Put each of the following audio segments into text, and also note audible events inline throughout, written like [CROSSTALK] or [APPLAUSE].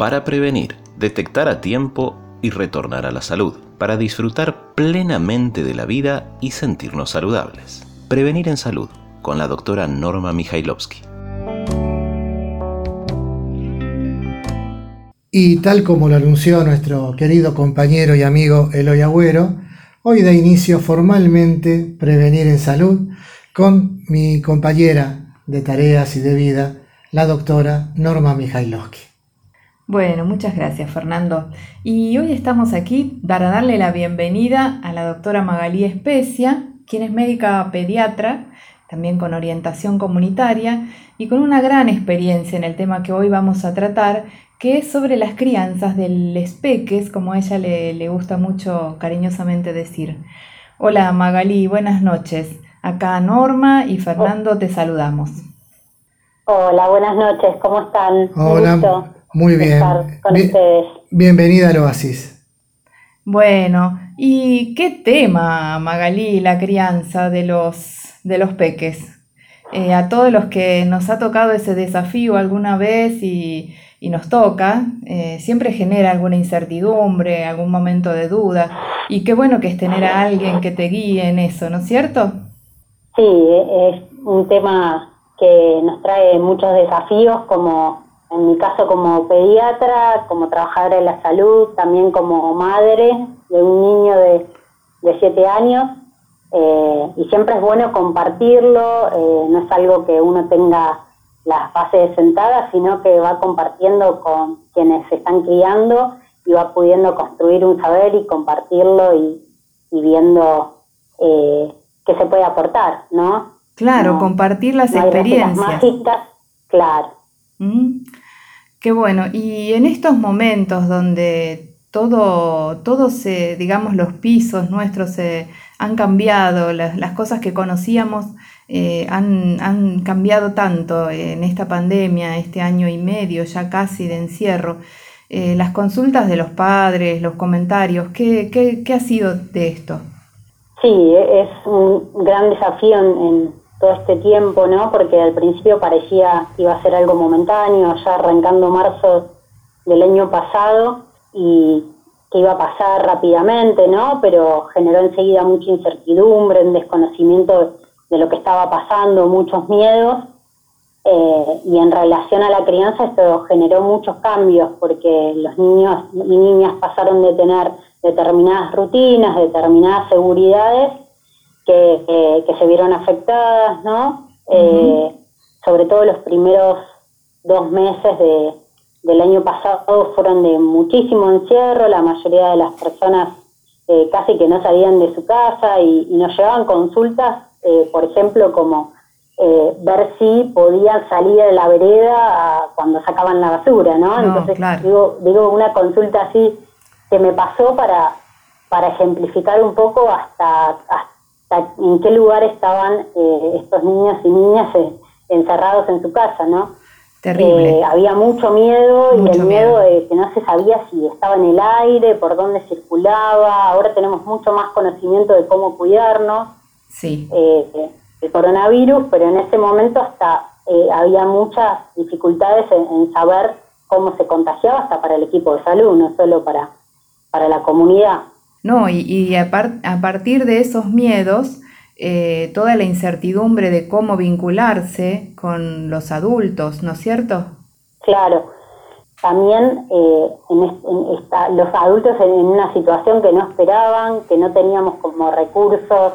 para prevenir, detectar a tiempo y retornar a la salud, para disfrutar plenamente de la vida y sentirnos saludables. Prevenir en salud, con la doctora Norma Mijailovsky. Y tal como lo anunció nuestro querido compañero y amigo Eloy Agüero, hoy da inicio formalmente Prevenir en Salud con mi compañera de tareas y de vida, la doctora Norma Mijailovsky. Bueno, muchas gracias Fernando. Y hoy estamos aquí para darle la bienvenida a la doctora Magalí Especia, quien es médica pediatra, también con orientación comunitaria y con una gran experiencia en el tema que hoy vamos a tratar, que es sobre las crianzas del espeques, como a ella le, le gusta mucho cariñosamente decir. Hola Magalí, buenas noches. Acá Norma y Fernando te saludamos. Hola, buenas noches, ¿cómo están? Hola, muy bien. con ustedes. Bienvenida al Oasis. Bueno, ¿y qué tema, Magalí, la crianza de los, de los peques? Eh, a todos los que nos ha tocado ese desafío alguna vez y, y nos toca, eh, siempre genera alguna incertidumbre, algún momento de duda. Y qué bueno que es tener a alguien que te guíe en eso, ¿no es cierto? Sí, es un tema que nos trae muchos desafíos, como en mi caso como pediatra, como trabajadora de la salud, también como madre de un niño de, de siete años. Eh, y siempre es bueno compartirlo, eh, no es algo que uno tenga las bases sentadas, sino que va compartiendo con quienes se están criando y va pudiendo construir un saber y compartirlo y, viendo eh, qué se puede aportar, ¿no? Claro, compartir las experiencias. mágicas, claro. Mm, qué bueno. Y en estos momentos donde todo, todo se, digamos, los pisos nuestros se han cambiado, las, las cosas que conocíamos eh, han, cambiado tanto en esta pandemia, este año y medio ya casi de encierro. Eh, las consultas de los padres, los comentarios, ¿qué, qué, ha sido de esto? Sí, es un gran desafío en, todo este tiempo, ¿no? Porque al principio parecía que iba a ser algo momentáneo, ya arrancando marzo del año pasado y que iba a pasar rápidamente, ¿no? Pero generó enseguida mucha incertidumbre, un desconocimiento de lo que estaba pasando, muchos miedos, eh, y en relación a la crianza esto generó muchos cambios, porque los niños y niñas pasaron de tener determinadas rutinas, determinadas seguridades que, que se vieron afectadas, ¿no? Eh, sobre todo los primeros dos meses de, del año pasado fueron de muchísimo encierro, la mayoría de las personas eh, casi que no salían de su casa y, y nos llevaban consultas eh, por ejemplo, como eh, ver si podían salir de la vereda cuando sacaban la basura, ¿no? Entonces, digo, digo, una consulta así que me pasó para, para ejemplificar un poco hasta, hasta en qué lugar estaban eh, estos niños y niñas encerrados en su casa, ¿no? Terrible. había mucho miedo y el miedo, de que no se sabía si estaba en el aire, por dónde circulaba. Ahora tenemos mucho más conocimiento de cómo cuidarnos sí. Eh, el coronavirus, pero en ese momento hasta eh, había muchas dificultades en, saber cómo se contagiaba hasta para el equipo de salud, no solo para, para la comunidad. No, y, a, partir de esos miedos, eh, toda la incertidumbre de cómo vincularse con los adultos, ¿no es cierto? Claro. También en, los adultos en una situación que no esperaban, que no teníamos como recursos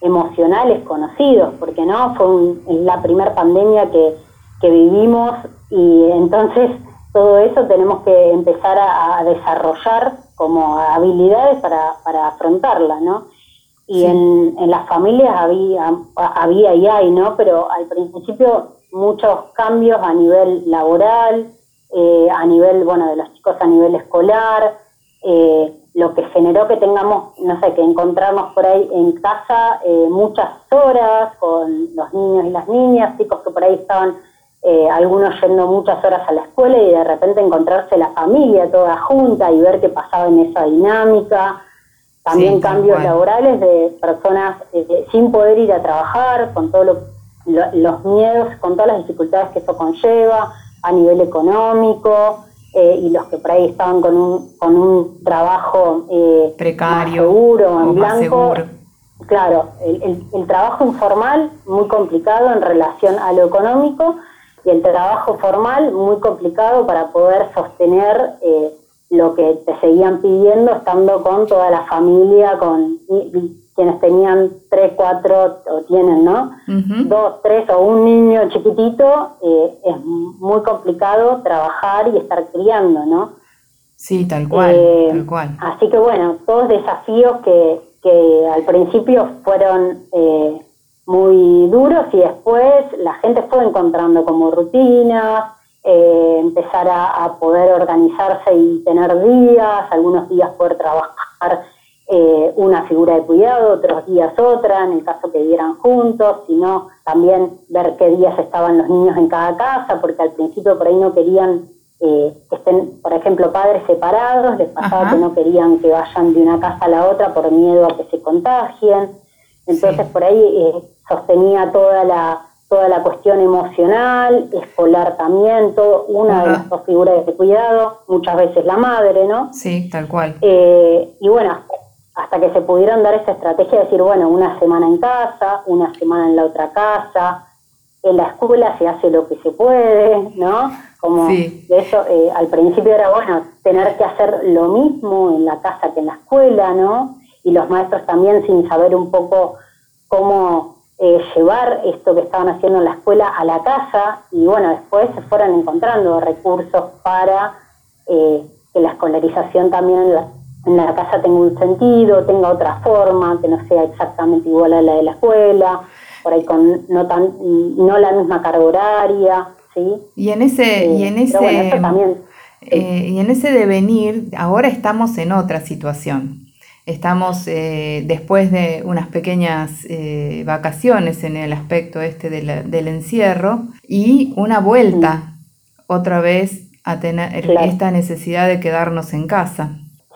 emocionales conocidos, porque no fue la primera pandemia que, vivimos y entonces todo eso tenemos que empezar a, desarrollar como habilidades para, para afrontarla, ¿no? Y en, en, las familias había, había y hay, ¿no? Pero al principio muchos cambios a nivel laboral, eh, a nivel, bueno, de los chicos a nivel escolar, eh, lo que generó que tengamos, no sé, que encontrarnos por ahí en casa eh, muchas horas con los niños y las niñas, chicos que por ahí estaban eh, algunos yendo muchas horas a la escuela y de repente encontrarse la familia toda junta y ver qué pasaba en esa dinámica. También cambios laborales de personas eh, sin poder ir a trabajar, con todos los miedos, con todas las dificultades que eso conlleva a nivel económico. eh, y los que por ahí estaban con un, con un trabajo eh, precario, seguro, en blanco. Claro, el, el, trabajo informal muy complicado en relación a lo económico y el trabajo formal muy complicado para poder sostener eh, lo que te seguían pidiendo estando con toda la familia, con quienes tenían tres, cuatro, o tienen, ¿no? Dos, tres o un niño chiquitito, eh, es muy complicado trabajar y estar criando, ¿no? Sí, tal cual, eh, tal cual. Así que bueno, todos desafíos que, que al principio fueron eh, muy duros y después la gente fue encontrando como rutinas, empezar a, a poder organizarse y tener días, algunos días poder trabajar eh, una figura de cuidado, otros días otra, en el caso que vivieran juntos, sino también ver qué días estaban los niños en cada casa, porque al principio por ahí no querían eh, que estén, por ejemplo, padres separados, les pasaba que no querían que vayan de una casa a la otra por miedo a que se contagien. Entonces por ahí eh, sostenía toda la toda la cuestión emocional, escolar también, una de las dos figuras de cuidado, muchas veces la madre, ¿no? Sí, tal cual. y bueno, hasta que se pudieron dar esta estrategia de decir, bueno, una semana en casa, una semana en la otra casa, en la escuela se hace lo que se puede, ¿no? Como de eso, eh, al principio era, bueno, tener que hacer lo mismo en la casa que en la escuela, ¿no? Y los maestros también sin saber un poco cómo eh, llevar esto que estaban haciendo en la escuela a la casa y bueno, después se fueron encontrando recursos para eh, que la escolarización también en la en la casa tenga un sentido, tenga otra forma, que no sea exactamente igual a la de la escuela, por ahí con no tan no la misma carga horaria, ¿sí? Y en ese y en eh, ese también, eh, y en ese devenir ahora estamos en otra situación. Estamos eh, después de unas pequeñas vacaciones en el aspecto este del encierro y una vuelta otra vez a tener esta necesidad de quedarnos en casa.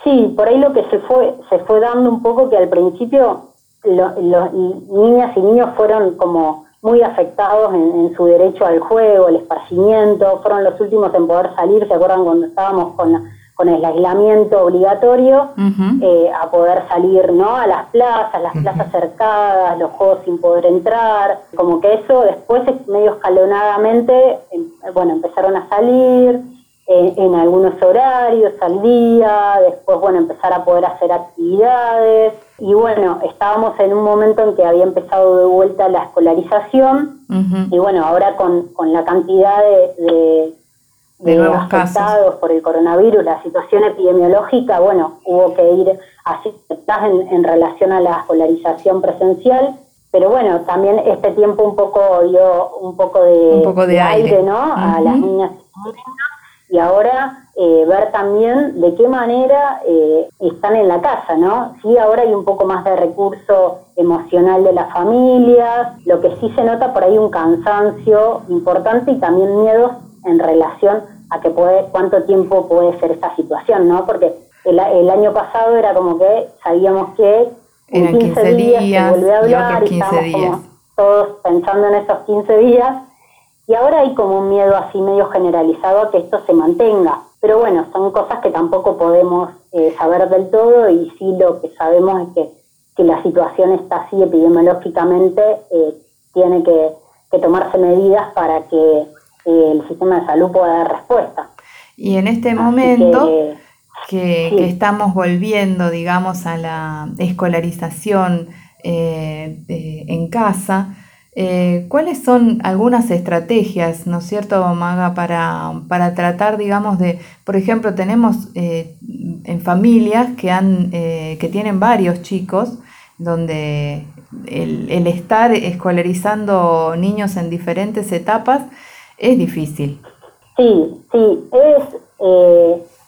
Sí, por ahí lo que se fue, se fue dando un poco que al principio los niñas y niños fueron como muy afectados en, su derecho al juego, el esparcimiento, fueron los últimos en poder salir, ¿se acuerdan cuando estábamos con, con el aislamiento obligatorio? Eh, a poder salir ¿no? a las plazas, las plazas cercadas, los juegos sin poder entrar, como que eso después medio escalonadamente, em, bueno, empezaron a salir, en, algunos horarios al día, después, bueno, empezar a poder hacer actividades. Y bueno, estábamos en un momento en que había empezado de vuelta la escolarización y bueno, ahora con, con la cantidad de, de, afectados por el coronavirus, la situación epidemiológica, bueno, hubo que ir así en, en relación a la escolarización presencial, pero bueno, también este tiempo un poco dio un poco de, aire, ¿no? A las niñas y ahora eh, ver también de qué manera eh, están en la casa, ¿no? Sí, ahora hay un poco más de recurso emocional de las familias, lo que sí se nota por ahí un cansancio importante y también miedos en relación a que puede, cuánto tiempo puede ser esta situación, ¿no? Porque el, año pasado era como que sabíamos que en 15, días, se volvió a hablar y, estábamos todos pensando en esos 15 días y ahora hay como un miedo así medio generalizado a que esto se mantenga. Pero bueno, son cosas que tampoco podemos eh, saber del todo y sí lo que sabemos es que si la situación está así epidemiológicamente, eh, tiene que, tomarse medidas para que el sistema de salud pueda dar respuesta. Y en este momento que, estamos volviendo, digamos, a la escolarización en casa, eh, ¿Cuáles son algunas estrategias, ¿no es cierto, Maga, para, para tratar, digamos, de, por ejemplo, tenemos eh, en familias que, han, eh, que tienen varios chicos, donde el, el, estar escolarizando niños en diferentes etapas es difícil? Sí, sí, es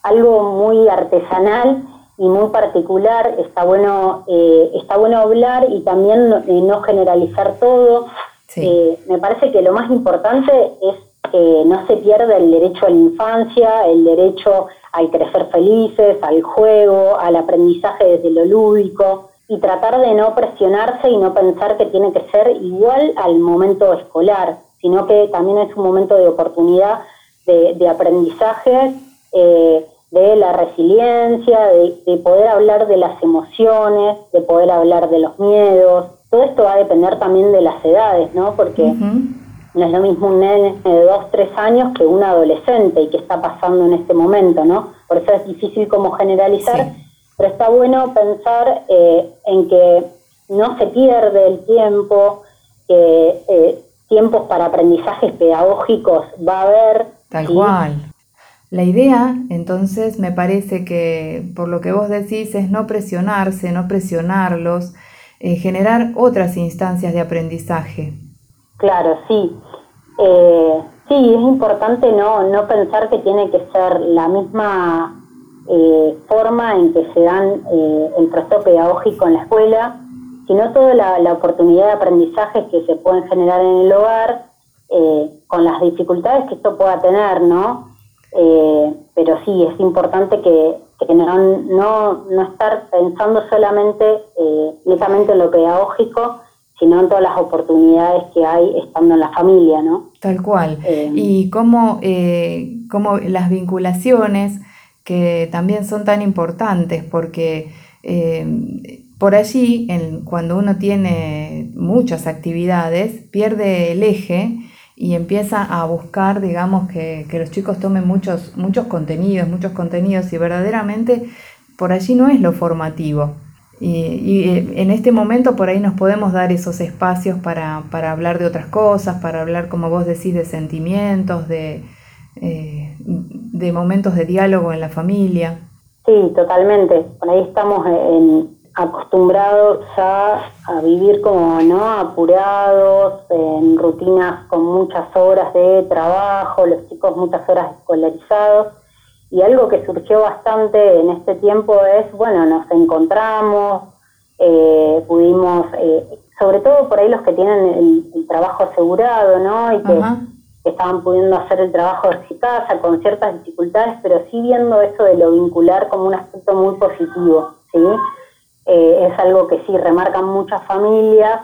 algo muy artesanal y muy particular, está bueno, eh, está bueno hablar y también no, eh, generalizar todo. Eh, me parece que lo más importante es que no se pierda el derecho a la infancia, el derecho al crecer felices, al juego, al aprendizaje desde lo lúdico y tratar de no presionarse y no pensar que tiene que ser igual al momento escolar, sino que también es un momento de oportunidad de, de aprendizaje eh, de la resiliencia, de, poder hablar de las emociones, de poder hablar de los miedos. Todo esto va a depender también de las edades, ¿no? Porque no es lo mismo un nene de dos, tres años que un adolescente y que está pasando en este momento, ¿no? Por eso es difícil como generalizar, pero está bueno pensar eh, en que no se pierde el tiempo, que eh, tiempos para aprendizajes pedagógicos va a haber. Tal cual. La idea, entonces, me parece que por lo que vos decís es no presionarse, no presionarlos, eh, generar otras instancias de aprendizaje. Claro, sí. Eh, sí, es importante no, no pensar que tiene que ser la misma eh, forma en que se dan el proceso pedagógico en la escuela, sino toda la, oportunidad de aprendizaje que se pueden generar en el hogar, eh, con las dificultades que esto pueda tener, ¿no? Eh, pero sí, es importante que, no, no, estar pensando solamente eh, en lo pedagógico, sino en todas las oportunidades que hay estando en la familia, ¿no? Tal cual. Eh, y cómo, cómo las vinculaciones, que también son tan importantes, porque por allí, cuando uno tiene muchas actividades, pierde el eje y empieza a buscar, digamos, que, los chicos tomen muchos, muchos contenidos, muchos contenidos y verdaderamente por allí no es lo formativo. Y, eh, en este momento por ahí nos podemos dar esos espacios para, hablar de otras cosas, para hablar, como vos decís, de sentimientos, de, eh, de momentos de diálogo en la familia. Sí, totalmente. Por ahí estamos en, acostumbrados ya a vivir como no apurados, en rutinas con muchas horas de trabajo, los chicos muchas horas escolarizados. Y algo que surgió bastante en este tiempo es, bueno, nos encontramos, eh, pudimos, eh, sobre todo por ahí los que tienen el, trabajo asegurado, ¿no? Y que, estaban pudiendo hacer el trabajo de casa con ciertas dificultades, pero sí viendo eso de lo vincular como un aspecto muy positivo, ¿sí? Eh, es algo que sí remarcan muchas familias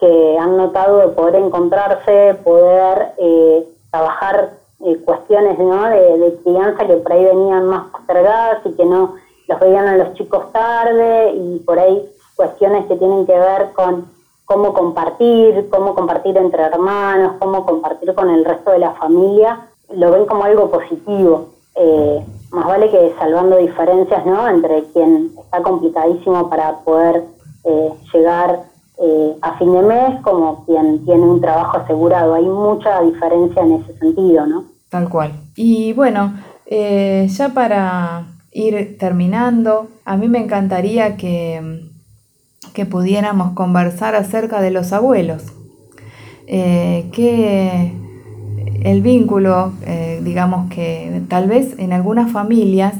que han notado de poder encontrarse, poder eh, trabajar eh, cuestiones de, crianza que por ahí venían más postergadas y que no los veían a los chicos tarde y por ahí cuestiones que tienen que ver con cómo compartir, cómo compartir entre hermanos, cómo compartir con el resto de la familia, lo ven como algo positivo. Eh, más vale que salvando diferencias ¿no? entre quien está complicadísimo para poder eh, llegar eh, a fin de mes como quien tiene un trabajo asegurado. Hay mucha diferencia en ese sentido, ¿no? Tal cual. Y bueno, ya para ir terminando, a mí me encantaría que, que pudiéramos conversar acerca de los abuelos. ¿qué, el vínculo, digamos que tal vez en algunas familias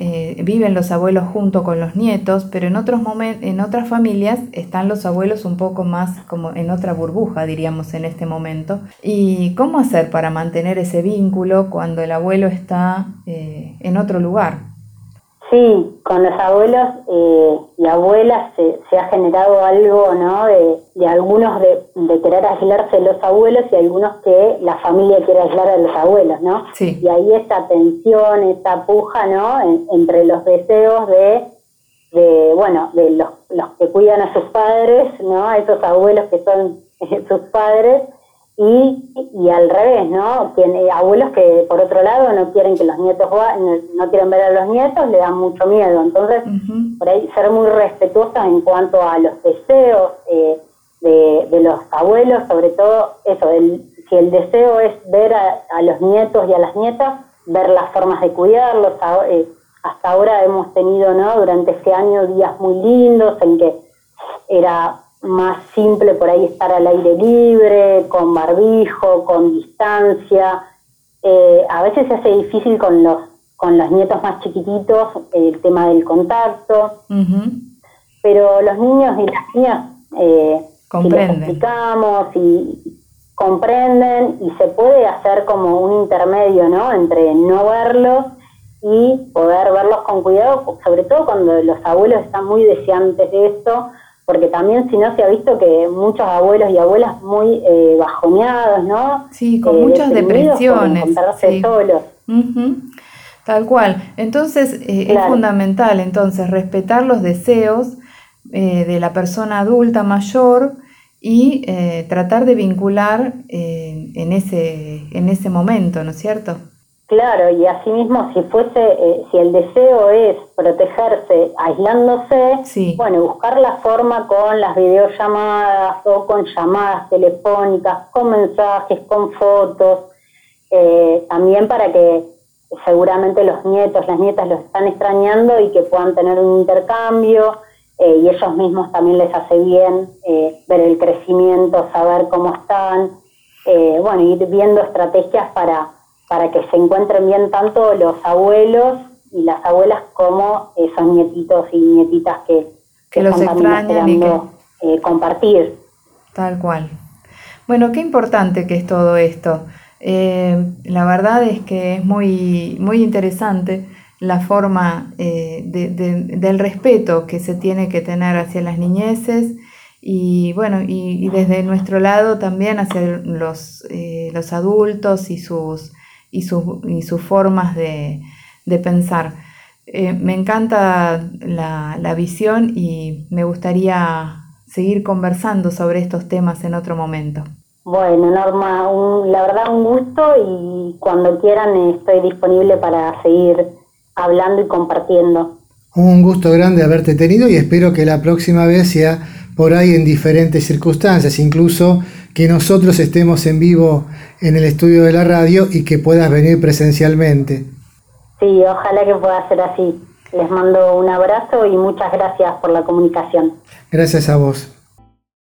eh, viven los abuelos junto con los nietos, pero en otros en otras familias están los abuelos un poco más como en otra burbuja, diríamos en este momento. ¿Y cómo hacer para mantener ese vínculo cuando el abuelo está eh, en otro lugar? Sí, con los abuelos eh, y abuelas se, ha generado algo, ¿no? De, algunos de, querer aislarse los abuelos y algunos que la familia quiere aislar a los abuelos, ¿no? Sí. Y ahí esa tensión, esa puja, ¿no? entre los deseos de, de bueno, de los, los que cuidan a sus padres, ¿no? A esos abuelos que son [LAUGHS] sus padres y, y al revés, ¿no? Tiene abuelos que por otro lado no quieren que los nietos no, quieren ver a los nietos, le dan mucho miedo. Entonces, por ahí ser muy respetuosos en cuanto a los deseos eh, de, los abuelos, sobre todo eso, si el deseo es ver a, los nietos y a las nietas, ver las formas de cuidarlos. Eh, hasta ahora hemos tenido, ¿no? Durante este año días muy lindos en que era más simple por ahí estar al aire libre, con barbijo, con distancia. Eh, a veces se hace difícil con los, con los nietos más chiquititos el tema del contacto, pero los niños y las niñas, eh, comprenden. explicamos y comprenden y se puede hacer como un intermedio, ¿no? Entre no verlos y poder verlos con cuidado, sobre todo cuando los abuelos están muy deseantes de esto, porque también si no se ha visto que muchos abuelos y abuelas muy eh, bajoneados, ¿no? Sí, con eh, muchas depresiones. sí. solos. Tal cual. Entonces eh, es fundamental entonces respetar los deseos eh, de la persona adulta mayor y eh, tratar de vincular en, ese, en ese momento, ¿no es cierto? Claro, y asimismo, si fuese, si el deseo es protegerse aislándose, bueno, buscar la forma con las videollamadas o con llamadas telefónicas, con mensajes, con fotos, también para que seguramente los nietos, las nietas los están extrañando y que puedan tener un intercambio eh, y ellos mismos también les hace bien eh, ver el crecimiento, saber cómo están, eh, bueno, ir viendo estrategias para, para que se encuentren bien tanto los abuelos y las abuelas como esos nietitos y nietitas que, que, los extrañan y que... compartir. Tal cual. Bueno, qué importante que es todo esto. Eh, la verdad es que es muy, muy interesante la forma eh, del respeto que se tiene que tener hacia las niñeces y bueno, y, desde nuestro lado también hacia los, eh, los adultos y sus, y sus, y sus formas de, pensar. me encanta la, la visión y me gustaría seguir conversando sobre estos temas en otro momento. Bueno, Norma, la verdad un gusto y cuando quieran estoy disponible para seguir hablando y compartiendo. Un gusto grande haberte tenido y espero que la próxima vez sea por ahí en diferentes circunstancias, incluso que nosotros estemos en vivo en el estudio de la radio y que puedas venir presencialmente. Sí, ojalá que pueda ser así. Les mando un abrazo y muchas gracias por la comunicación. Gracias a vos.